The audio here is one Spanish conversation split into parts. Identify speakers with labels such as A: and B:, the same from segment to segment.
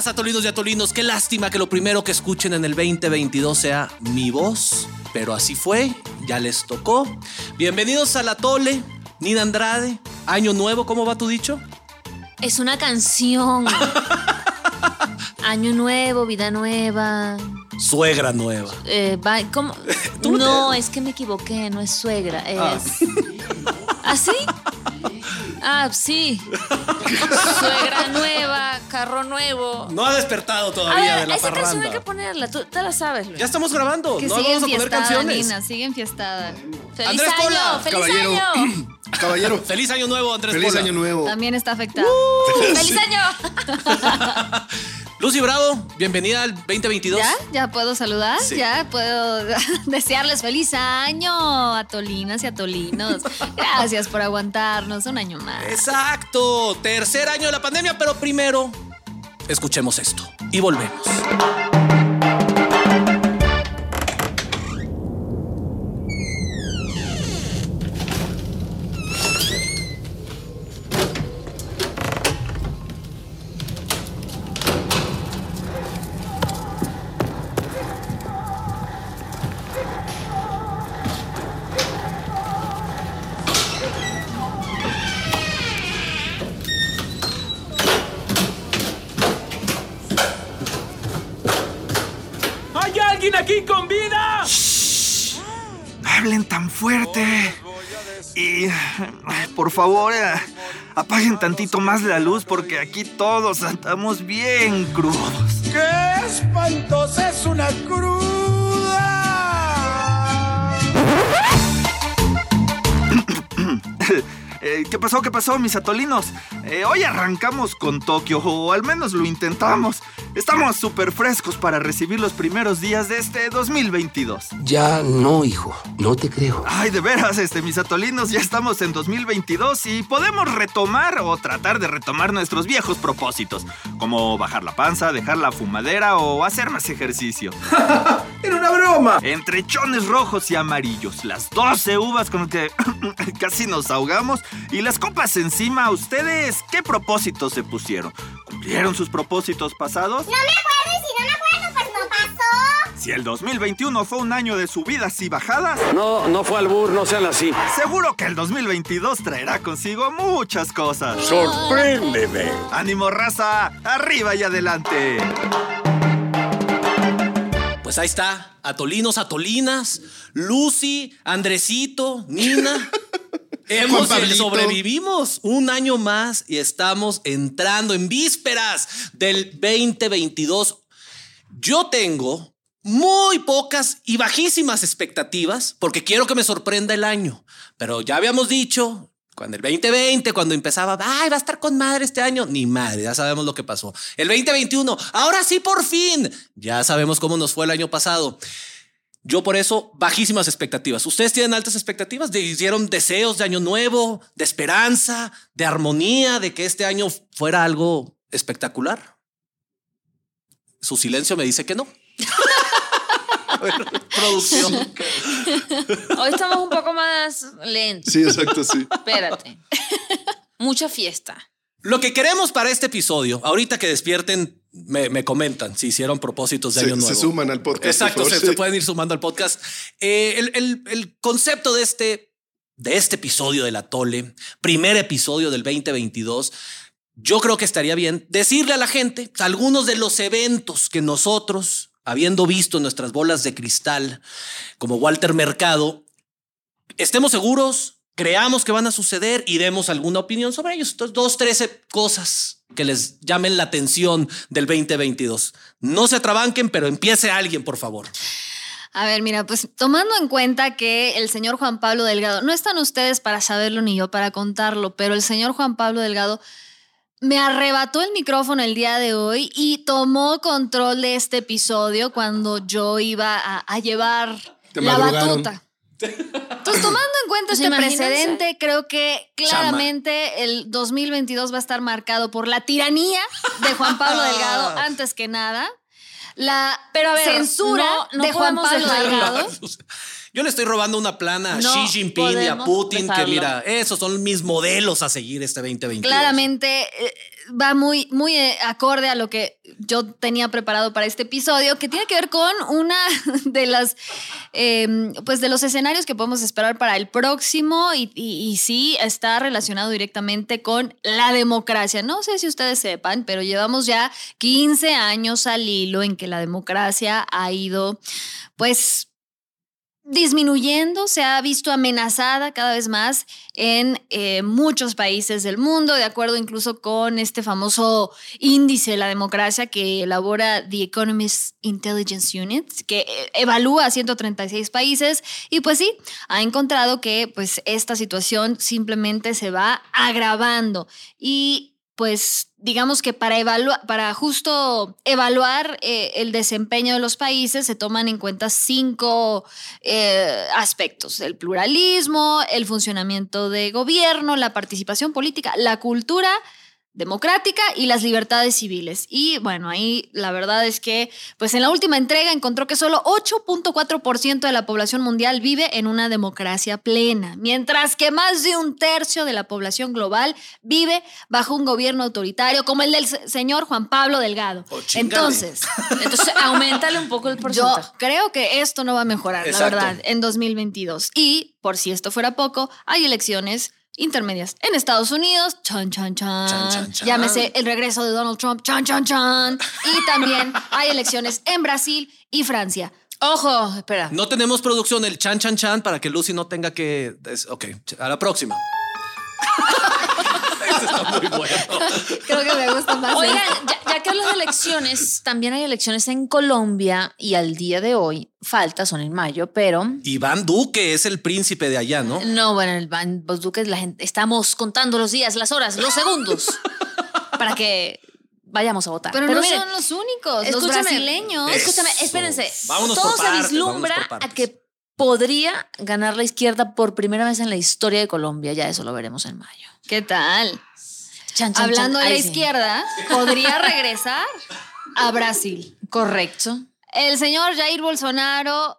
A: días, atolinos y atolinos. Qué lástima que lo primero que escuchen en el 2022 sea mi voz, pero así fue, ya les tocó. Bienvenidos a la Tole, Nina Andrade. Año nuevo, ¿cómo va tu dicho?
B: Es una canción. Año nuevo, vida nueva.
A: Suegra nueva.
B: Eh, ¿cómo?
A: Tú
B: No, es que me equivoqué, no es suegra,
A: Ah.
B: es. ¿Ah, sí? Ah, sí. Suegra nueva, carro nuevo.
A: No ha despertado
B: A
A: todavía
B: ver,
A: de la
B: esa canción hay que ponerla, tú te la sabes, Luis.
A: Ya estamos grabando,
C: Que
A: no
C: sigue
A: vamos a poner
C: enfiestada,
A: canciones.
C: Nina, sigue enfiestada.
B: ¡Feliz
A: Andrés
B: año!
A: Pola,
B: ¡Feliz
D: caballero.
B: año!
D: Caballero,
A: Feliz año nuevo, Andrés
D: feliz
A: Pola.
D: año nuevo.
C: También está afectada.
B: ¡Feliz año!
A: Lucy Bravo, bienvenida al 2022.
C: ¿Ya? ¿Ya puedo saludar?
A: Sí.
C: ¿Ya puedo desearles feliz año a tolinas y a tolinos? Gracias por aguantarnos un año más.
A: Exacto, tercer año de la pandemia, pero primero escuchemos esto y volvemos.
E: Por favor, eh, apaguen tantito más la luz porque aquí todos andamos bien crudos.
F: ¡Qué espantosa es una cruda!
E: Eh, ¿Qué pasó? ¿Qué pasó, mis atolinos? Eh, hoy arrancamos con Tokio, o al menos lo intentamos. Estamos súper frescos para recibir los primeros días de este 2022.
G: Ya no, hijo, no te creo.
E: Ay, de veras, este, mis atolinos, ya estamos en 2022 y podemos retomar o tratar de retomar nuestros viejos propósitos, como bajar la panza, dejar la fumadera o hacer más ejercicio.
F: ¡Era una broma!
E: Entre chones rojos y amarillos, las 12 uvas con que casi nos ahogamos y las copas encima, ¿ustedes qué propósitos se pusieron? ¿Cumplieron sus propósitos pasados?
H: No me acuerdo y si no me acuerdo, pues no pasó.
E: Si el 2021 fue un año de subidas y bajadas,
G: No, no fue albur, no sean así.
E: seguro que el 2022 traerá consigo muchas cosas.
G: Sorpréndeme.
E: ¡Ánimo, raza! ¡Arriba y adelante!
A: Pues ahí está, atolinos, atolinas, Lucy, Andresito, Nina. Hemos sobrevivimos un año más y estamos entrando en vísperas del 2022. Yo tengo muy pocas y bajísimas expectativas porque quiero que me sorprenda el año. Pero ya habíamos dicho, cuando el 2020, cuando empezaba, ay, va a estar con madre este año, ni madre, ya sabemos lo que pasó. El 2021, ahora sí por fin, ya sabemos cómo nos fue el año pasado. Yo por eso, bajísimas expectativas. ¿Ustedes tienen altas expectativas? ¿De- ¿Hicieron deseos de año nuevo, de esperanza, de armonía, de que este año fuera algo espectacular? Su silencio me dice que no. A ver, producción.
B: Hoy estamos un poco más lentos.
D: Sí, exacto, sí.
B: Espérate. Mucha fiesta.
A: Lo que queremos para este episodio, ahorita que despierten, me, me comentan si hicieron propósitos de
D: Se-
A: año nuevo.
D: se suman al podcast,
A: Exacto, se, pueden ir sumando al podcast. Eh, el, el- el concepto de este, de este episodio de la Tole, primer episodio del 2022, yo creo que estaría bien decirle a la gente algunos de los eventos que nosotros, habiendo visto nuestras bolas de cristal, como Walter Mercado, estemos seguros, creamos que van a suceder y demos alguna opinión sobre ellos. Entonces, dos, trece cosas que les llamen la atención del 2022. No se atrabanquen, pero empiece alguien, por favor.
C: A ver, mira, pues tomando en cuenta que el señor Juan Pablo Delgado, no están ustedes para saberlo ni yo para contarlo, pero el señor Juan Pablo Delgado me arrebató el micrófono el día de hoy y tomó control de este episodio cuando yo iba a, a llevar
D: Te
C: la batuta. Entonces, tomando en cuenta
B: Pues
C: este precedente, creo que claramente el 2022 va a estar marcado por la tiranía de Juan Pablo Delgado antes que nada. La
B: Pero a ver,
C: censura
B: no- no
C: de Juan Pablo
B: dejarlo.
C: Delgado.
A: Yo le estoy robando una plana a
B: No
A: Xi Jinping y a Putin, que mira, esos son mis modelos a seguir este 2022.
C: Claramente eh, va muy, muy eh, acorde a lo que yo tenía preparado para este episodio, que tiene que ver con una de las, eh, pues de los escenarios que podemos esperar para el próximo y, y- y sí está relacionado directamente con la democracia. No sé si ustedes sepan, pero llevamos ya 15 años al hilo en que la democracia ha ido, pues disminuyendo, se ha visto amenazada cada vez más en eh, muchos países del mundo, de acuerdo incluso con este famoso índice de la democracia que elabora The Economist Intelligence Unit, que eh, evalúa a 136 países y pues sí, ha encontrado que pues esta situación simplemente se va agravando. Y pues digamos que para, evalua- para justo evaluar eh, el desempeño de los países se toman en cuenta cinco eh, aspectos, el pluralismo, el funcionamiento de gobierno, la participación política, la cultura democrática y las libertades civiles. Y bueno, ahí la verdad es que, pues en la última entrega encontró que solo 8.4% de la población mundial vive en una democracia plena, mientras que más de un tercio de la población global vive bajo un gobierno autoritario como el del se- señor Juan Pablo Delgado.
A: Oh.
C: Entonces,
B: Entonces, aumentale un poco el
C: yo
B: porcentaje.
C: creo que esto no va a mejorar,
A: Exacto.
C: la verdad, en 2022. Y, por si esto fuera poco, hay elecciones intermedias en Estados Unidos, chan, chan, chan,
A: Chan, chan, chan.
C: llámese el regreso de Donald Trump, chan, chan, chan, y también hay elecciones en Brasil y Francia.
B: Ojo, espera.
A: No tenemos producción el chan chan chan para que Lucy no tenga que. Ok, a la próxima. Eso está muy bueno.
C: Creo que me gusta más.
B: Oigan, ya, ya que hablas de elecciones, también hay elecciones en Colombia y al día de hoy, falta, son en mayo, pero
A: Iván Duque es el príncipe de allá, ¿no?
B: no, bueno, Vos Duque, la gente, estamos contando los días, las horas, los segundos para que vayamos a votar.
C: Pero, no
B: miren,
C: son los únicos, los
B: escúchame,
C: brasileños.
B: Escúchame, espérense.
A: Vámonos
B: Todo
A: por
B: se vislumbra a que podría ganar la izquierda por primera vez en la historia de Colombia. Ya eso lo veremos en mayo.
C: ¿Qué tal?
B: Chan, chan,
C: Hablando
B: chan.
C: de la
B: sí.
C: izquierda, podría regresar a Brasil.
B: Correcto.
C: El señor Jair Bolsonaro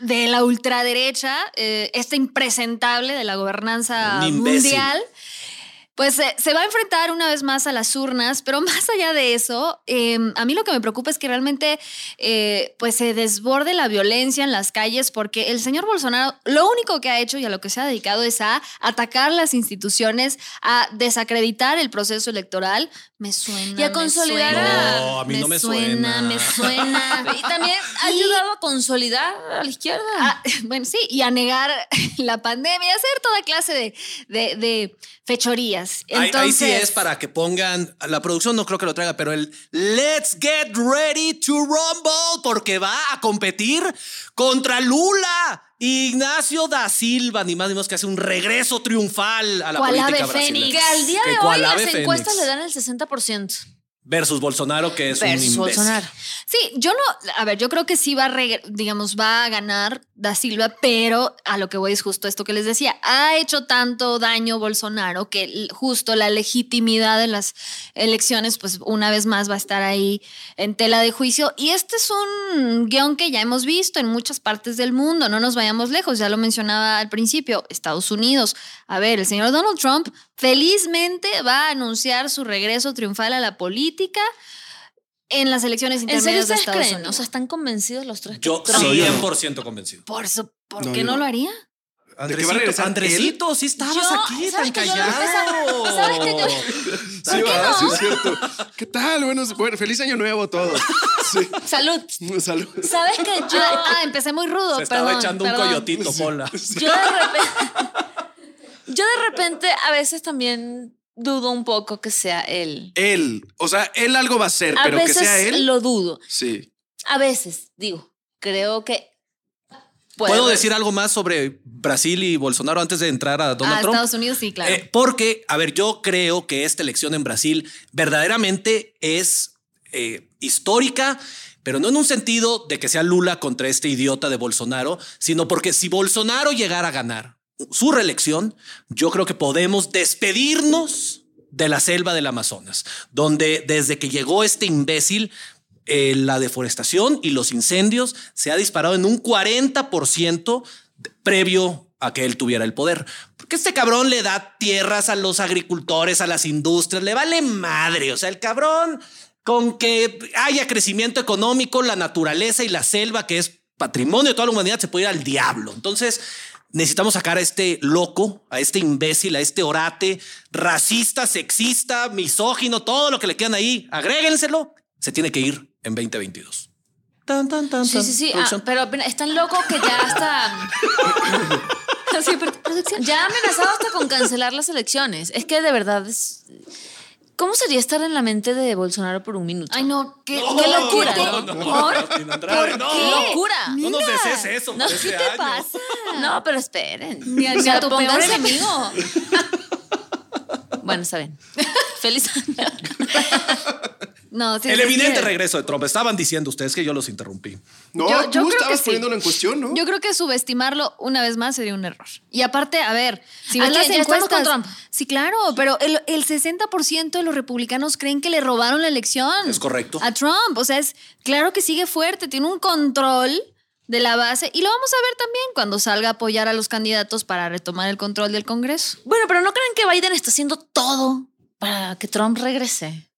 C: de la ultraderecha, eh, este impresentable de la gobernanza mundial, pues eh, se va a enfrentar una vez más a las urnas, pero más allá de eso, eh, a mí lo que me preocupa es que realmente eh, pues se desborde la violencia en las calles porque el señor Bolsonaro lo único que ha hecho y a lo que se ha dedicado es a atacar las instituciones, a desacreditar el proceso electoral. Me suena.
B: Y a
C: me
B: consolidar
C: suena,
B: a-
A: No, a mí no me suena.
C: Me suena.
B: Y también ha
C: Y-
B: ayudado a consolidar a la izquierda.
C: Ah, bueno, sí, y a negar la pandemia, y a hacer toda clase de, de- de fechorías.
A: Ahí-
C: Entonces,
A: ahí, sí es para que pongan, la producción no creo que lo traiga, pero el Let's Get Ready to Rumble, porque va a competir contra Lula. Ignacio da Silva, ni más ni menos que hace un regreso triunfal a la política brasileña.
C: fénix.
B: que al día de hoy las encuestas
A: fénix.
B: le dan el 60%.
A: Versus Bolsonaro, que es un
B: Versus
A: imbécil.
B: Bolsonaro.
C: Sí, yo no, a ver, yo creo que sí va a, digamos, va a ganar Da Silva, pero a lo que voy es justo esto que les decía, ha hecho tanto daño Bolsonaro que justo la legitimidad de las elecciones, pues una vez más va a estar ahí en tela de juicio. Y este es un guion que ya hemos visto en muchas partes del mundo, no nos vayamos lejos, ya lo mencionaba al principio, Estados Unidos. A ver, el señor Donald Trump felizmente va a anunciar su regreso triunfal a la política en las elecciones
B: ¿En serio
C: intermedias de Estados
B: creen?
C: Unidos.
B: O sea, ¿están convencidos los tres?
A: Yo
B: Trump-
G: Soy yo.
A: 100% convencido.
C: Por, eso, ¿por
G: No,
C: qué
G: yo
C: no
G: no.
C: lo haría?
A: Andresito, sí estabas
B: Yo-
A: aquí,
B: ¿sabes
A: tan
B: que yo lo
A: callado.
B: ¿sabes que yo-
G: Sí,
B: ¿Por qué
G: va,
B: no?
G: sí es cierto. ¿Qué tal? Bueno, bueno, feliz año nuevo a todos. Sí.
B: Salud.
G: Salud.
B: ¿Sabes que yo,
C: Ah, empecé muy rudo,
A: Se estaba
C: perdón,
A: echando un
C: perdón.
A: coyotito, Pola.
B: yo de repente, yo de repente a veces también dudo un poco que sea él.
G: Él, o sea, él algo va a hacer,
B: A
G: pero que sea él.
B: lo dudo.
G: Sí.
B: A veces, digo, creo que
A: ¿Puedo decir algo más sobre Brasil y Bolsonaro antes de entrar a Donald
C: Ah,
A: Trump?
C: Estados Unidos, sí, claro.
A: Eh, porque, a ver, yo creo que esta elección en Brasil verdaderamente es eh, histórica, pero no en un sentido de que sea Lula contra este idiota de Bolsonaro, sino porque si Bolsonaro llegara a ganar su reelección, yo creo que podemos despedirnos de la selva del Amazonas, donde desde que llegó este imbécil, eh, la deforestación y los incendios se ha disparado en un 40% de- previo a que él tuviera el poder. Porque este cabrón le da tierras a los agricultores, a las industrias, le vale madre. O sea, el cabrón con que haya crecimiento económico, la naturaleza y la selva, que es patrimonio de toda la humanidad, se puede ir al diablo. Entonces, necesitamos sacar a este loco, a este imbécil, a este orate, racista, sexista, misógino, todo lo que le quedan ahí, agréguenselo, se tiene que ir en 2022. Tan, tan, tan,
B: Sí,
A: tan.
B: sí, sí. ah, pero es tan loco que ya está.
C: Sí, pero- producción.
B: Ya ha amenazado hasta con cancelar las elecciones. Es que de verdad es. ¿Cómo sería estar en la mente de Bolsonaro por un minuto?
C: Ay, no, qué,
A: No,
C: qué locura.
A: no, no, no,
C: ¿Por?
A: Sin Andrade,
C: ¿Por
A: no,
C: qué?
B: locura.
A: No nos desees eso
B: No,
A: por
B: ¿qué
A: este
B: te
A: año.
C: pasa?
B: No, pero esperen.
C: Ni ni
B: sea,
C: a tu peor
B: pónganse-
C: enemigo.
B: Bueno, está bien. Feliz año.
C: No, sí,
A: El
C: sí,
A: evidente
C: sí.
A: regreso de Trump. Estaban diciendo ustedes que yo los interrumpí.
G: No,
C: Yo- yo
G: tú
C: creo que
G: estabas
C: sí.
G: poniéndolo en cuestión, ¿no?
C: Yo creo que subestimarlo una vez más sería un error. Y aparte, a ver, si
B: ¿A
C: ves las encuestas.
B: con Trump?
C: Sí, claro, pero el, el 60% de los republicanos creen que le robaron la elección.
A: Es correcto.
C: A Trump. O sea, es claro que sigue fuerte, tiene un control de la base. Y lo vamos a ver también cuando salga a apoyar a los candidatos para retomar el control del Congreso.
B: Bueno, pero ¿no creen que Biden está haciendo todo para que Trump regrese?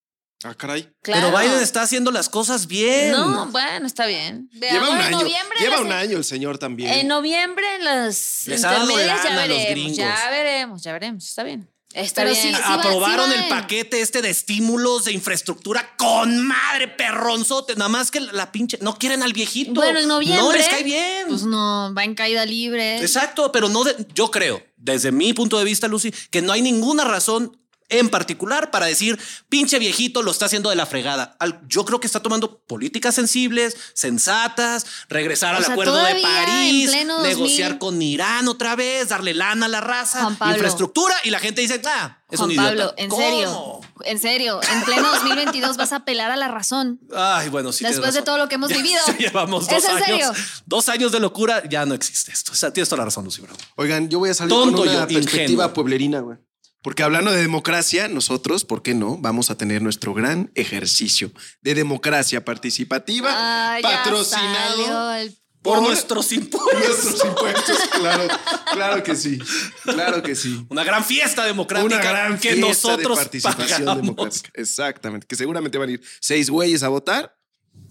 G: Ah, caray.
B: Claro.
A: Pero Biden está haciendo las cosas bien.
B: No, bueno, está bien.
G: Lleva
B: Veamos
G: un
B: en
G: año.
B: noviembre
G: Lleva
B: las-
G: un año el señor también.
B: En noviembre en las
A: Les
B: intermedias ya
A: lana a los
B: veremos,
A: gringos.
B: ya veremos, ya veremos, está bien. Está
C: Pero
B: bien.
C: sí, sí va-
A: Aprobaron
C: sí
A: el paquete este de estímulos de infraestructura con madre perronzote. Nada más que la, la pinche. No quieren al viejito.
B: Bueno, en noviembre-
A: No les cae bien.
C: Pues no, va en caída libre.
A: Exacto, pero no de- yo creo, desde mi punto de vista, Lucy, que no hay ninguna razón en particular para decir pinche viejito lo está haciendo de la fregada. Al- Yo creo que está tomando políticas sensibles, sensatas, regresar
C: O
A: al
C: sea,
A: acuerdo de París, negociar
C: 2000.
A: con Irán otra vez, darle lana a la raza, infraestructura y la gente dice, ah, es
C: Juan
A: un idiota.
C: Pablo, en
A: ¿Cómo?
C: serio, en serio, en pleno 2022 vas a apelar a la razón.
A: Ay, bueno, sí.
C: Después de todo lo que hemos
A: Ya
C: vivido.
A: Llevamos
C: ¿Es
A: dos
C: en serio?
A: años. Dos años de locura, ya no existe esto. O sea, tienes toda la razón, Lucy Bravo.
G: Oigan, yo voy a salir
A: Tonto
G: con una
A: yo,
G: perspectiva
A: ingenuo.
G: pueblerina, güey. Porque hablando de democracia, nosotros, ¿por qué no? Vamos a tener nuestro gran ejercicio de democracia participativa
C: Ah,
G: patrocinado
A: Por
G: Por
A: nuestros impuestos.
G: nuestros impuestos, claro, claro que sí, claro que sí.
A: Una gran fiesta democrática
G: Una gran
A: que
G: fiesta
A: nosotros
G: de participación
A: pagamos.
G: democrática. Exactamente, que seguramente van a ir seis güeyes a votar.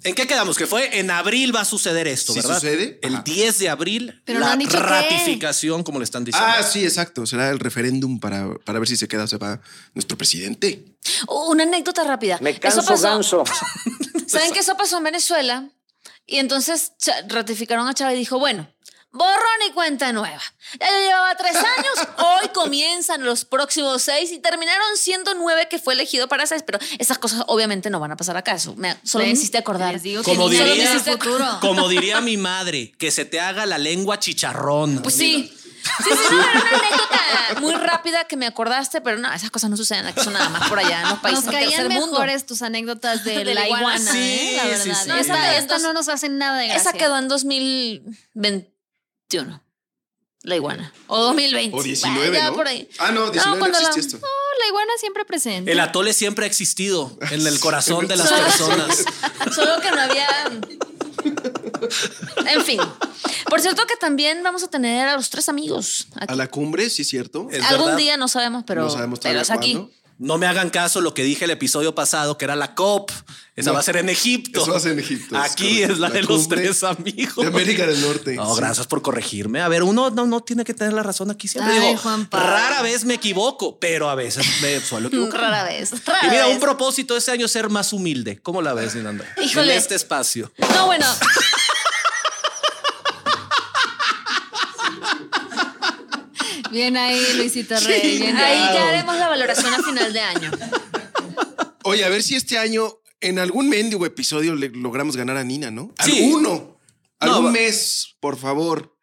A: ¿En qué quedamos? Que fue en abril va a suceder esto,
G: Sí
A: ¿verdad?
G: sucede.
A: El
G: Ajá.
A: 10 de abril,
C: Pero no
A: la
C: han dicho qué.
A: ratificación, como le están diciendo.
G: Ah, sí, exacto. Será el referéndum para, para ver si se queda o se va nuestro presidente.
B: Una anécdota rápida.
I: Me
B: Eso
I: canso
B: pasó-
I: ganso.
B: ¿Saben que eso pasó en Venezuela? Y entonces Cha- ratificaron a Chávez y dijo, bueno, borrón y cuenta nueva. Ya yo llevaba tres años, hoy comienzan los próximos seis y terminaron siendo nueve que fue elegido para seis, pero esas cosas obviamente no van a pasar acá. Eso me, solo me
C: ¿Ven?
B: hiciste acordar.
C: Les digo que
A: como
C: niña,
A: diría,
C: el futuro.
A: como diría mi madre, que se te haga la lengua chicharrón.
B: Pues sí. Sí, sí, no, era una anécdota muy rápida que me acordaste, pero no, esas cosas no suceden aquí, son nada más por allá en los países
C: Nos
B: del
C: caían
B: tercer mundo.
C: mejores tus anécdotas de,
B: De
C: la
B: iguana.
C: ¿eh?
A: Sí,
C: la verdad.
A: sí.
C: Esta,
B: Esa-
C: esta no nos hace nada de gracia.
B: Esa quedó en 2021. La iguana. O 2020.
G: O 19,
B: Bueno, ya
G: ¿no?
B: por ahí.
G: Ah, no, 19 no,
B: cuando la-
G: esto.
C: No, la iguana siempre presente.
A: El atole siempre ha existido en el corazón de las personas.
B: Solo que no había. En fin. Por cierto que también vamos a tener a los tres amigos. aquí.
G: A la cumbre, sí, cierto.
A: Es
B: Algún
A: verdad.
B: día no sabemos, pero,
G: no sabemos
B: pero es aquí.
A: No me hagan caso lo que dije el episodio pasado, que era la COP. Esa
G: No.
A: va a ser en Egipto.
G: Eso va a ser en Egipto,
A: Aquí es la,
G: La
A: de los tres amigos.
G: De América del Norte.
A: No,
G: Sí.
A: gracias por corregirme. A ver, uno no, no tiene que tener la razón aquí siempre.
C: Ay,
A: Digo,
C: Juan Pablo.
A: rara vez me equivoco, pero a veces me suelo equivocar.
B: Rara vez.
A: Y mira,
B: vez.
A: un propósito de este año es ser más humilde. ¿Cómo la ves, Ninanda?
B: Híjole.
A: En este espacio.
B: No, bueno.
C: Bien ahí, Luisito Rey. Bien
B: Ahí
C: ahí.
B: ya haremos la valoración a final de año.
G: Oye, a ver si este año en algún mendigo episodio le logramos ganar a Nina, ¿no?
A: Sí.
G: Alguno. Algún mes, por favor.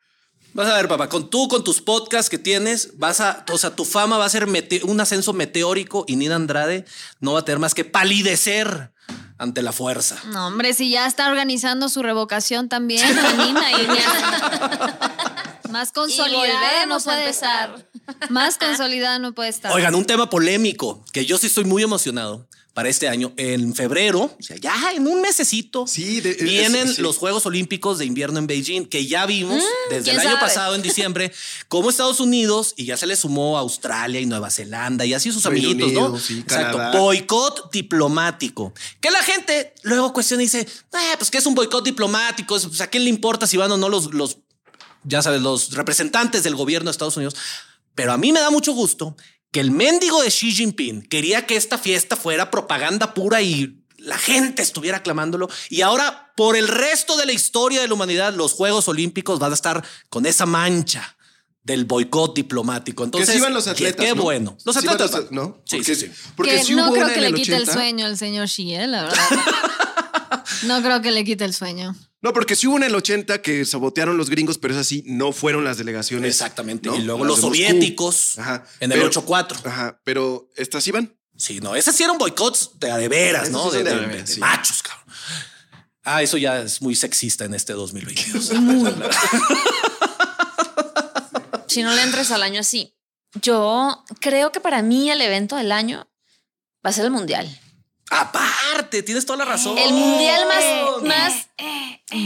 A: Vas a ver, papá, con tú, con tus podcasts que tienes, vas a, o sea, tu fama va a ser mete- un ascenso meteórico y Nina Andrade no va a tener más que palidecer ante la fuerza.
C: No, hombre, si ya está organizando su revocación también, Nina, y ya- Más consolidada no puede estar. Más consolidada no puede estar.
A: Oigan, un tema polémico que yo sí estoy muy emocionado para este año. En febrero, o sea, ya en un mesecito,
G: Sí, de- es-
A: vienen
G: sí.
A: los Juegos Olímpicos de invierno en Beijing, que ya vimos desde el
B: ¿quién
A: año
B: sabe?
A: pasado, en diciembre, como Estados Unidos, y ya se le sumó Australia y Nueva Zelanda, y así sus
G: Reino
A: amiguitos, ¿no?
G: Sí,
A: Exacto. Boicot diplomático. Que la gente luego cuestiona y dice, "Ah, pues, ¿qué es un boicot diplomático? Pues, ¿A quién le importa si van o no los, los ya sabes, los representantes del gobierno de Estados Unidos. Pero a mí me da mucho gusto que el mendigo de Xi Jinping quería que esta fiesta fuera propaganda pura y la gente estuviera aclamándolo. Y ahora, por el resto de la historia de la humanidad, los Juegos Olímpicos van a estar con esa mancha del boicot diplomático. Entonces,
G: que sí van los
A: qué-
G: atletas.
A: Qué
G: ¿no?
A: bueno. Los
G: Sí
A: atletas.
G: los ¿no?
A: Sí,
G: porque,
A: sí, sí.
G: Porque
C: que
G: sí
C: no
G: hubo
C: creo
G: una
C: que le quite el
G: 80.
C: sueño el señor Xi, ¿eh? la verdad. No creo que le quite el sueño.
G: No, porque sí hubo una en el 80 que sabotearon los gringos, pero es así, no fueron las delegaciones.
A: Exactamente.
G: ¿no?
A: Y luego
G: Las
A: los soviéticos
G: Ajá.
A: en el
G: Pero-
A: 8-4.
G: Ajá, pero estas iban.
A: Sí, no, esas sí eran boicots de a de veras, ¿no? De,
G: de a
A: de-
G: de veras,
A: de
G: sí.
A: machos, cabrón. Ah, eso ya es muy sexista en este 2022.
B: Si no le entres al año así. Yo creo que para mí el evento del año va a ser el mundial.
A: Aparte, tienes toda la razón.
B: El mundial más, más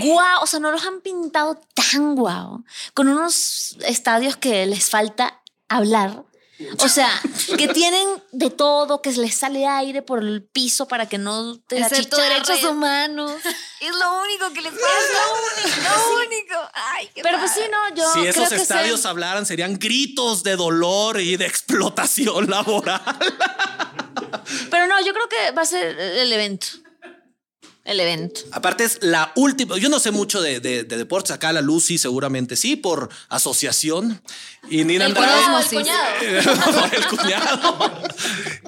B: guau. O sea, no los han pintado tan guau. Con unos estadios que les falta hablar. O sea, que tienen de todo, que les sale aire por el piso para que no te
C: Excepto derechos humanos. Es lo único que les pasa. Es lo único. Ay, qué
B: Pero pues sí, no, yo
A: si
B: creo
A: esos
B: que
A: estadios hablaran, serían gritos de dolor y de explotación laboral.
B: Pero no, yo creo que va a ser el evento. El evento.
A: Aparte, es la última. Yo no sé mucho de, de- de deportes. Acá la Lucy seguramente sí, por asociación. Y Nina
B: El
A: Andrade.
B: cuñado, el cuñado.
A: el cuñado.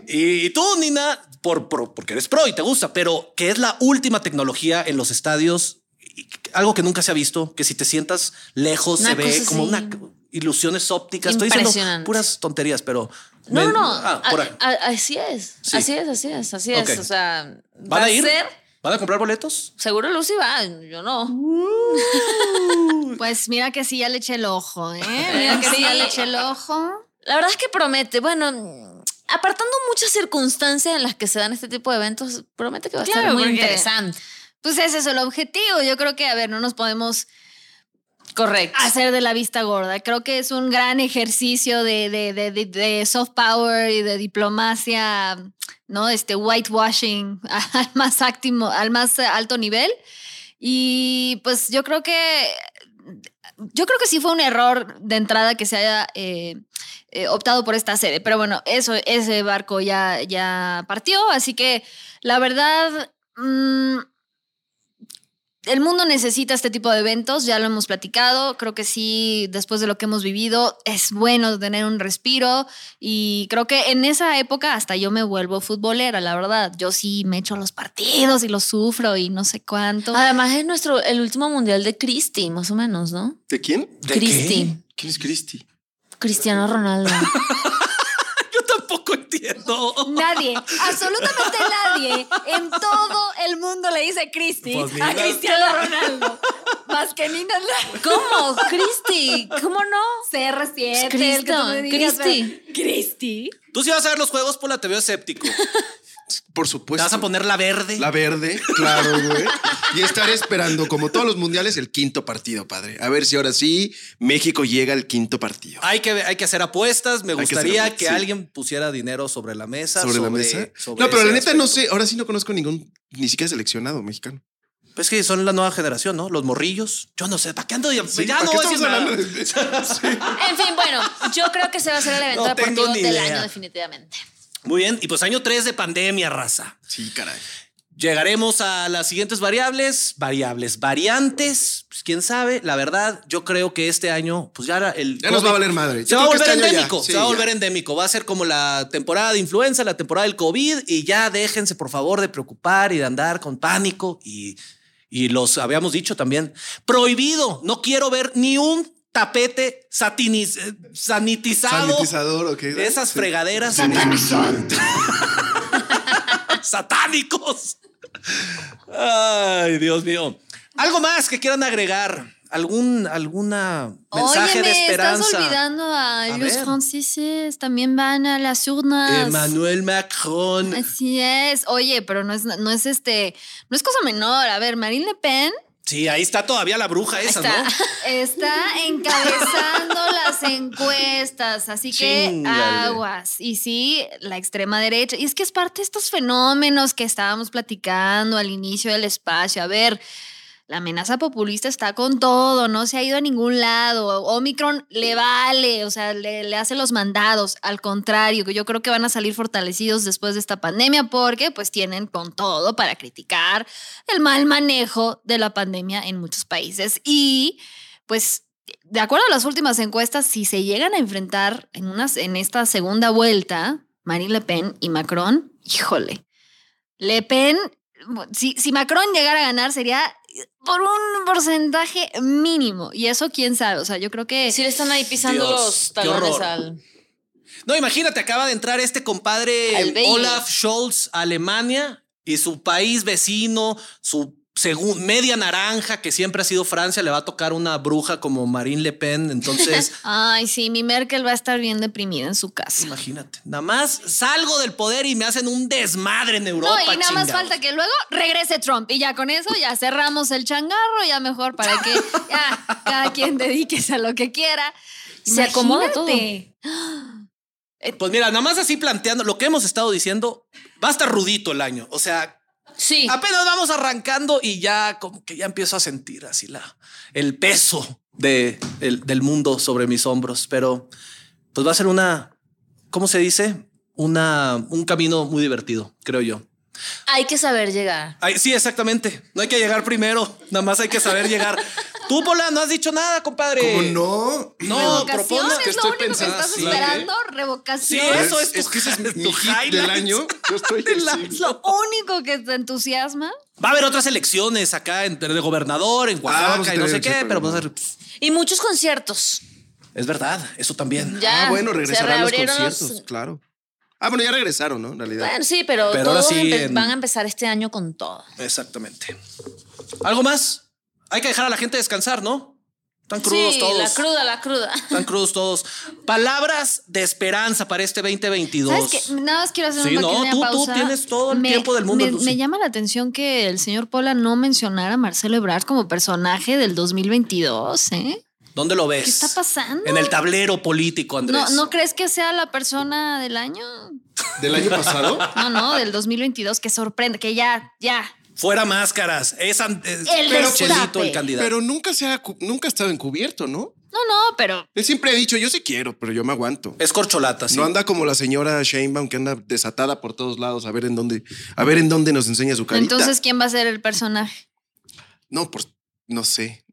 A: Y, y tú, Nina, por, por- porque eres pro y te gusta, pero que es la última tecnología en los estadios, algo que nunca se ha visto, que si te sientas lejos
B: Una
A: se ve como una ilusiones ópticas. Estoy diciendo puras tonterías, pero
B: No,
A: me-
B: no, no.
A: ah.
B: A- a- así es.
A: Sí.
B: Así es, así es, así es. O sea,
A: ¿Van
B: va
A: a ir?
B: ser.
A: ¿Van a comprar boletos?
B: Seguro Lucy va, yo no.
C: Pues mira que sí, ya le eché el ojo, ¿eh? Mira que sí, ya le eché el ojo.
B: La verdad es que promete, bueno, apartando muchas circunstancias en las que se dan este tipo de eventos, promete que va a
C: Claro,
B: estar muy
C: porque-
B: interesante.
C: Pues ese es el objetivo. Yo creo que, a ver, no nos podemos
B: Correcto.
C: hacer de la vista gorda. Creo que es un gran ejercicio de, soft power y de diplomacia, ¿no? Este whitewashing al más, áctimo, al más alto nivel. Y pues yo creo que yo creo que sí fue un error de entrada que se haya eh, eh, optado por esta serie. Pero bueno, eso, ese barco ya, ya partió. Así que la verdad. mm, el mundo necesita este tipo de eventos, ya lo hemos platicado, creo que sí, después de lo que hemos vivido, es bueno tener un respiro y creo que en esa época hasta yo me vuelvo futbolera, la verdad, yo sí me echo los partidos y los sufro y no sé cuánto.
B: Además es nuestro, el último mundial de Cristi, más o menos, ¿no?
G: ¿De quién?
A: ¿De
B: Cristi.
G: ¿Quién es Cristi?
B: Cristiano Ronaldo.
C: Nadie, absolutamente nadie en todo el mundo le dice Cristi
A: Pues
C: a. Cristiano Ronaldo. Más que Nina
B: ¿Cómo? Cristi. ¿Cómo no?
C: CR7, el
B: Cristo,
C: que tú me digas,
B: Cristi.
C: pero- Cristi.
A: Tú sí vas a ver los juegos por la veo escéptico.
G: Por
A: Te
G: supuesto.
A: vas a poner la verde.
G: La verde, claro, güey. Y estaré esperando, como todos los mundiales, el quinto partido, padre. A ver si ahora sí México llega al quinto partido.
A: Hay que, hay que hacer apuestas. Me
G: Hay que hacer
A: gustaría que,
G: sí.
A: alguien pusiera dinero sobre la mesa.
G: ¿Sobre, la mesa?
A: sobre
G: no, pero la neta no sé. Ahora sí no conozco ningún, ni siquiera seleccionado mexicano.
A: Pues que son la nueva generación, ¿no? Los morrillos. Yo no sé, ¿para qué ando? ya
G: Sí,
A: ya
G: ¿para
A: no voy a decir nada.
G: hablando de- Sí.
B: En fin, bueno, yo creo que se va a hacer el evento
A: No
B: deportivo del
A: idea.
B: año definitivamente.
A: Muy bien. Y pues año 3 de pandemia, raza.
G: Sí, caray.
A: Llegaremos a las siguientes variables, variables, variantes, pues quién sabe, la verdad, yo creo que este año, pues ya el...
G: Ya nos va a
A: COVID
G: valer madre.
A: Se va a volver
G: este
A: endémico,
G: sí,
A: se va a
G: ya.
A: volver endémico, va a ser como la temporada de influenza, la temporada del COVID y ya déjense por favor de preocupar y de andar con pánico y, y los habíamos dicho también, prohibido, no quiero ver ni un tapete satiniz- eh, sanitizado.
G: Sanitizador, ok.
A: Esas
G: Sí.
A: fregaderas. Satánicos. Ay, Dios mío. Algo más que quieran agregar algún alguna mensaje de
C: me
A: esperanza.
C: estás olvidando a,
A: A
C: los
A: ver.
C: franceses, también van a las urnas.
A: Emmanuel Macron.
C: Así es. Oye, pero no es, no es este, no es cosa menor. A ver, Marine Le Pen
A: Sí, ahí está todavía la bruja esa,
B: está.
A: ¿no?
C: está encabezando las encuestas, así que aguas. Y sí, la extrema derecha. Y es que es parte de estos fenómenos que estábamos platicando al inicio del espacio. A ver, la amenaza populista está con todo, no se ha ido a ningún lado. Omicron le vale, o sea, le, hace los mandados. Al contrario, yo creo que van a salir fortalecidos después de esta pandemia porque pues tienen con todo para criticar el mal manejo de la pandemia en muchos países. Y pues de acuerdo a las últimas encuestas, si se llegan a enfrentar en, unas, en esta segunda vuelta, Marine Le Pen y Macron, híjole, Le Pen, si, si Macron llegara a ganar sería por un porcentaje mínimo. Y eso quién sabe, o sea, yo creo que...
B: Sí le están ahí pisando
A: Dios,
B: los talones al...
A: No, imagínate, acaba de entrar este compadre. Olaf Scholz a Alemania y su país vecino, su segun- media naranja, que siempre ha sido Francia, le va a tocar una bruja como Marine Le Pen. Entonces,
C: Ay, sí, mi Merkel va a estar bien deprimida en su casa.
A: imagínate, nada más salgo del poder y me hacen un desmadre en Europa.
C: No, y nada más falta que luego regrese Trump. Y ya con eso ya cerramos el changarro, ya mejor para que ya cada quien dediques a lo que quiera.
B: Se acomoda todo.
A: Pues mira, nada más así planteando lo que hemos estado diciendo, va a estar rudito el año. O sea,
B: Sí.
A: apenas vamos arrancando y ya como que ya empiezo a sentir así la, el peso de, el- del mundo sobre mis hombros. Pero pues va a ser una, ¿cómo se dice? Una, un camino muy divertido, creo yo.
B: Hay que saber llegar.
A: Ay, sí, exactamente. No hay que llegar primero, nada más hay que saber llegar. Tú, Pola, no has dicho nada, compadre.
G: ¿Cómo no?
A: No,
C: Revocación
A: propone
C: es
G: que
C: lo
G: estoy
C: único
G: pensando,
C: que estás
G: sí.
C: esperando.
A: Sí,
C: Revocación.
A: eso es, tu-
G: es que ese es mi hit del año. Yo estoy
A: año.
C: Lo único que te entusiasma.
A: Va a haber otras elecciones acá en, de gobernador, en
G: Ah,
A: Oaxaca
G: a
A: y no sé qué, pero vamos a ver.
B: Y muchos conciertos.
A: Es verdad, eso también.
B: Ya.
G: Ah, bueno, regresarán los conciertos, claro. Ah, bueno, ya regresaron, ¿no? En realidad.
B: Bueno, sí, pero,
A: Pero
B: todos
A: sí en-
B: van a empezar este año con todo.
A: Exactamente. ¿Algo más? Hay que dejar a la gente descansar, ¿no? Están crudos
B: sí,
A: todos.
B: la cruda, la cruda.
A: Están crudos todos. Palabras de esperanza para este 2022.
C: ¿Sabes? Nada más quiero hacer
A: Sí,
C: una
A: no,
C: pequeña
A: tú- tú
C: pausa.
A: tienes todo el tiempo del mundo,
C: me llama la atención que el señor Pola no mencionara a Marcelo Ebrard como personaje del 2022, ¿eh?
A: ¿Dónde lo ves?
C: ¿Qué está pasando?
A: En el tablero político, Andrés.
C: ¿No, ¿No crees que sea la persona del año?
G: ¿Del año pasado?
C: No, no, del 2022, que sorprende, que ya, ya.
A: Fuera máscaras. Es, es
C: El
A: pero. Chelito el candidato.
G: Pero nunca se ha, nunca ha estado encubierto, ¿no?
C: No, no, pero
G: Él siempre ha dicho, yo sí quiero, pero yo me aguanto.
A: es corcholata, sí.
G: No anda como la señora Sheinbaum que anda desatada por todos lados a ver en dónde, a ver en dónde nos enseña su carita.
C: entonces, ¿quién va a ser el personaje?
G: no, por, no sé.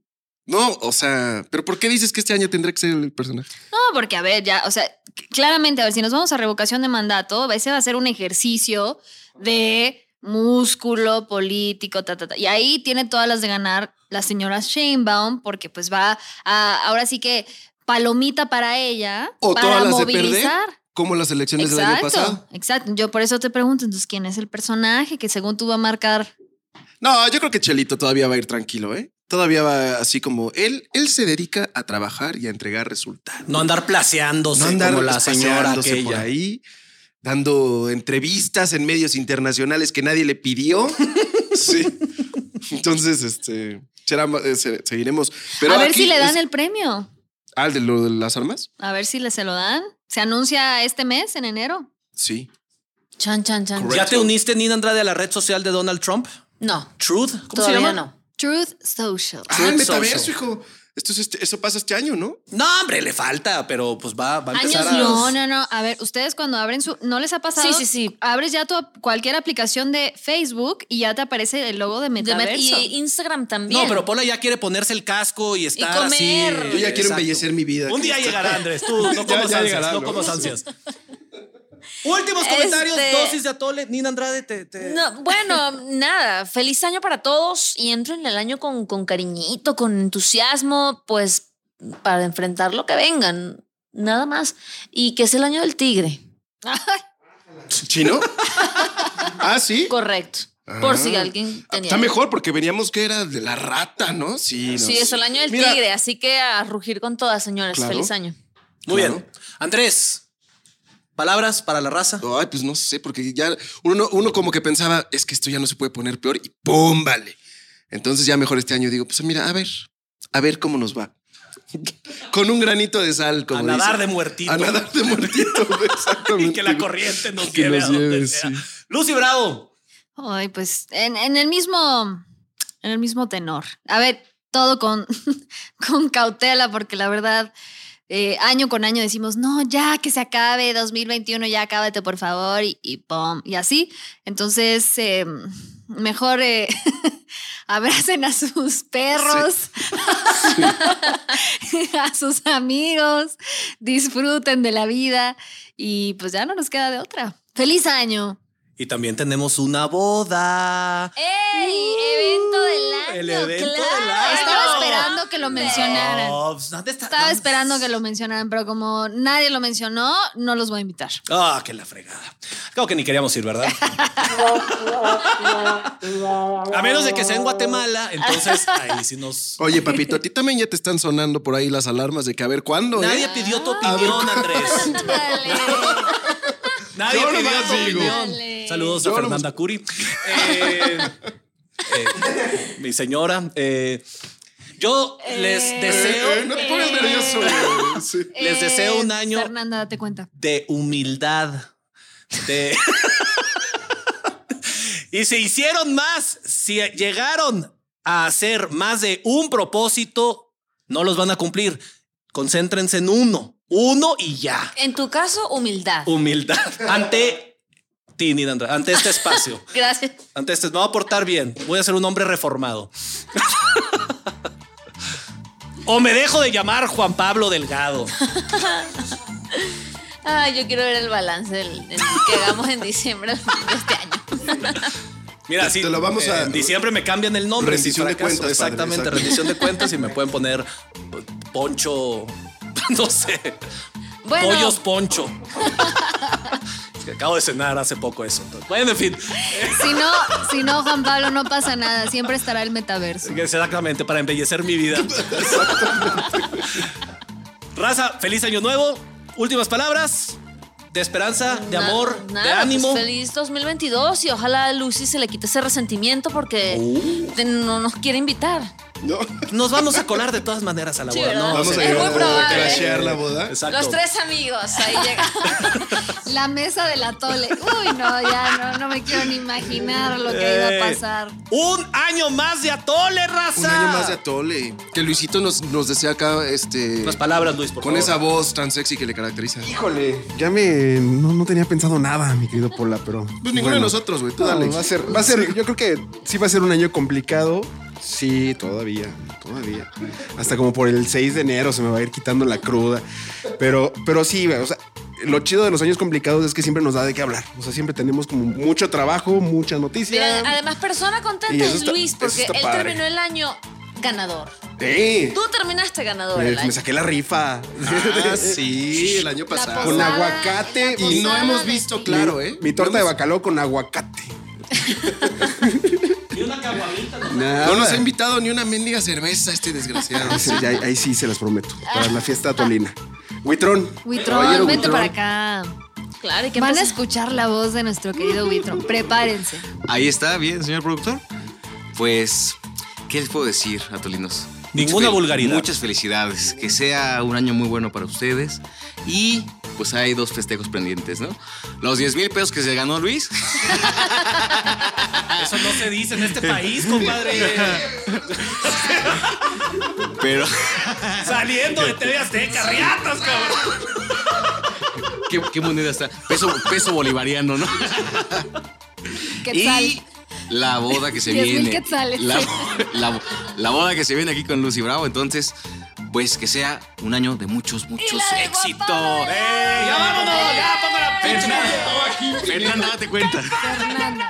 G: No, o sea, pero ¿por qué dices que este año tendrá que ser el personaje?
C: No, porque a ver, ya, o sea, claramente, a ver, si nos vamos a revocación de mandato, ese va a ser un ejercicio de músculo político, ta, ta, ta. Y ahí tiene todas las de ganar la señora Sheinbaum, porque pues va a, ahora sí que palomita para ella,
G: O
C: para
G: todas las de perder,
C: movilizar.
G: como las elecciones del año pasado.
C: Exacto. Yo por eso te pregunto, entonces, ¿quién es el personaje que según tú va a marcar?
G: No, yo creo que Chelito todavía va a ir tranquilo, ¿eh? Todavía va así como él, él se dedica a trabajar y a entregar resultados.
A: No andar placeándose
G: no andar
A: como la señora
G: por
A: aquella.
G: ahí, dando entrevistas en medios internacionales que nadie le pidió. sí. Entonces, este, será- eh, se- seguiremos. Pero
C: a ver
G: aquí
C: si le dan
G: es-
C: el premio.
G: Ah, ¿el de lo de las armas?
C: A ver si le se lo dan. Se anuncia este mes, en enero.
G: Sí.
B: Chan, chan, chan.
G: Correcto.
A: ¿Ya te uniste, Nina Andrade, a la red social de Donald Trump?
B: No,
A: Truth. ¿Cómo se
B: todavía
A: llama?
B: no.
C: Truth Social.
G: Ah,
A: Truth
G: el metaverso,
A: Social.
G: hijo. Esto es este- eso pasa este año, ¿no?
A: No, hombre, le falta, pero pues va, va a empezar
B: Años
A: a.
C: No, no, no. A ver, ustedes cuando abren su. ¿No les ha pasado?
B: Sí, sí, sí.
C: Abres ya tu, cualquier aplicación de Facebook y ya te aparece el logo de
B: De met-
C: metaverso.
B: y Instagram también.
A: No, pero Pola ya quiere ponerse el casco y estar
B: comer.
A: así.
B: Yo
G: ya quiero
A: Exacto.
G: embellecer mi vida.
A: Un día llegará, Andrés. Tú no comas ansias, no
G: ¿no?
A: comas ansias. Últimos comentarios,
B: Este-
A: dosis de atole. Nina Andrade, te. te-
B: No, bueno, nada, feliz año para todos y entro en el año con, con cariñito, con entusiasmo, pues para enfrentar lo que vengan, nada más. Y que es el año del tigre.
G: ¿Chino? ah, sí.
B: Correcto. Por
G: Ah.
B: si alguien tenía.
G: Está mejor porque veníamos que era de la rata, ¿no? Sí.
B: Sí, es el año del
G: Mira,
B: tigre, así que a rugir con todas, señores.
G: Claro.
B: Feliz año.
A: Muy
G: Claro.
A: bien. Andrés, palabras para la raza.
G: Ay, pues no sé, porque ya uno, uno como que pensaba, es que esto ya no se puede poner peor y ¡pum! Vale. Entonces ya mejor este año digo, pues mira, a ver, a ver cómo nos va. Con un granito de sal, como
A: a nadar de muertito.
G: A nadar de muertito, exactamente.
A: y que la corriente nos
G: Que
A: lleve
G: nos
A: a donde
G: lleve,
A: sea.
G: sí.
A: Lucy Bravo.
C: Ay, pues en, en el mismo, en el mismo tenor. A ver, todo con, con cautela, porque la verdad, eh, año con año decimos, no, ya que se acabe 2021, ya cábate, por favor, y, y pum, y así. Entonces, eh, mejor eh, abracen a sus perros, a sus amigos, disfruten de la vida y pues ya no nos queda de otra. ¡Feliz año!
A: Y también tenemos una boda.
B: ¡Ey! Evento del año.
A: El evento
B: claro.
A: del año.
C: Estaba esperando que lo mencionaran.
A: Oh, pues, ¿dónde está?
C: Estaba
A: ¿Dónde-
C: esperando que lo mencionaran, pero como nadie lo mencionó, no los voy a invitar.
A: Ah, que la fregada. Creo que ni queríamos ir, ¿verdad? a menos de que sea en Guatemala, entonces ahí sí nos.
G: Oye, papito, a ti también ya te están sonando por ahí las alarmas de que a ver cuándo, ¿eh?
A: Nadie pidió tu opinión, Andrés. Nadie
G: Yo
A: pidió tu
G: digo.
A: opinión.
C: Dale.
A: Saludos a Fernanda Curi. Eh, eh, mi señora. eh, yo les deseo.
G: Eh, no te pongas nervioso. güey. Sí.
A: Les deseo un año-
C: Fernanda, date cuenta.
A: de humildad. De... y se hicieron más. Si llegaron a hacer más de un propósito, no los van a cumplir. Concéntrense en uno. Uno y ya.
B: En tu caso, humildad.
A: Humildad. Ante Tini, Andrea, ante este espacio.
B: Gracias.
A: Ante este, me voy a portar bien. Voy a ser un hombre reformado. o me dejo de llamar Juan Pablo Delgado.
B: Ay, yo quiero ver el balance del, del que hagamos en diciembre de este año.
A: Mira, sí,
G: te lo vamos a-
A: En diciembre me cambian el nombre.
G: Rendición
A: si
G: de cuentas, padre,
A: Exactamente,
G: exacto.
A: rendición de cuentas y me pueden poner Poncho, no sé,
B: Bueno,
A: pollos Poncho. Que acabo de cenar hace poco eso. entonces, Bueno, en fin,
C: Si no, si no, Juan Pablo, no pasa nada. Siempre estará el metaverso.
A: exactamente para embellecer mi vida. Raza, feliz año nuevo. Últimas palabras de esperanza, de amor,
B: nada,
A: de ánimo.
B: pues feliz 2022 y ojalá a Lucy se le quite ese resentimiento porque
A: Uh.
B: te- no nos quiere invitar.
G: No.
A: Nos vamos a colar de todas maneras a la
B: Sí,
A: boda. ¿no?
G: Vamos
A: O
G: a
A: sea,
B: probable.
G: a crashear la boda.
A: Exacto.
B: Los tres amigos, ahí llega.
C: La mesa de la tole. Uy, no, ya no, no me quiero ni imaginar lo que iba a pasar.
A: Un año más de atole, raza.
G: Un año más de atole. Que Luisito nos, nos desea acá, este.
A: Unas palabras, Luis, por
G: Con
A: favor.
G: esa voz tan sexy que le caracteriza.
D: Híjole, ya me. No, no tenía pensado nada, mi querido Pola, pero.
G: Pues ninguno de nosotros, güey. Tú
D: No,
G: dale.
D: va a ser, va a ser, yo creo que sí va a ser un año complicado. Sí, todavía, todavía. Hasta como por el 6 de enero se me va a ir quitando la cruda. Pero, pero sí, o sea, lo chido de los años complicados es que siempre nos da de qué hablar. O sea, siempre tenemos como mucho trabajo, mucha noticia.
B: Mira, además, persona contenta es
D: está-
B: Luis porque él
D: padre.
B: terminó el año ganador.
D: Sí.
B: Tú terminaste ganador
D: Me,
B: el
D: me saqué la rifa.
G: Ah, sí, el año pasado.
D: Con
C: posada,
D: aguacate.
G: Y no hemos visto claro, ¿eh?
D: Mi torta de bacalao con aguacate.
A: Y una caguamita. ¿no?
G: No nos ha invitado ni una mendiga cerveza este desgraciado.
D: Ya- ahí sí se las prometo. Para la fiesta tolina. Huitrón.
C: Huitrón, vente para acá.
B: Claro, y que
C: Van a escuchar la voz de nuestro querido Huitrón. Prepárense.
J: Ahí está, bien, señor productor. Pues, ¿qué les puedo decir, atolinos?
A: Ninguna vulgaridad.
J: Muchas felicidades. Que sea un año muy bueno para ustedes. Y pues hay dos festejos pendientes, ¿no? Los 10 mil pesos que se ganó Luis.
A: Se dice en este país, compadre.
J: Pero,
A: Saliendo de TV Azteca, riatas, cabrón.
J: ¿qué, qué moneda está? Peso, peso bolivariano, ¿no?
C: Quetzal.
J: Y la boda que se
C: 10,000
J: viene. La, la- la boda que se viene aquí con Lucy Bravo. Entonces, pues que sea un año de muchos, muchos éxitos.
A: ¡Ey, ya vámonos! ¡Ya pongo la pinche
J: Fernanda, Fernanda, date cuenta.
C: Fernanda.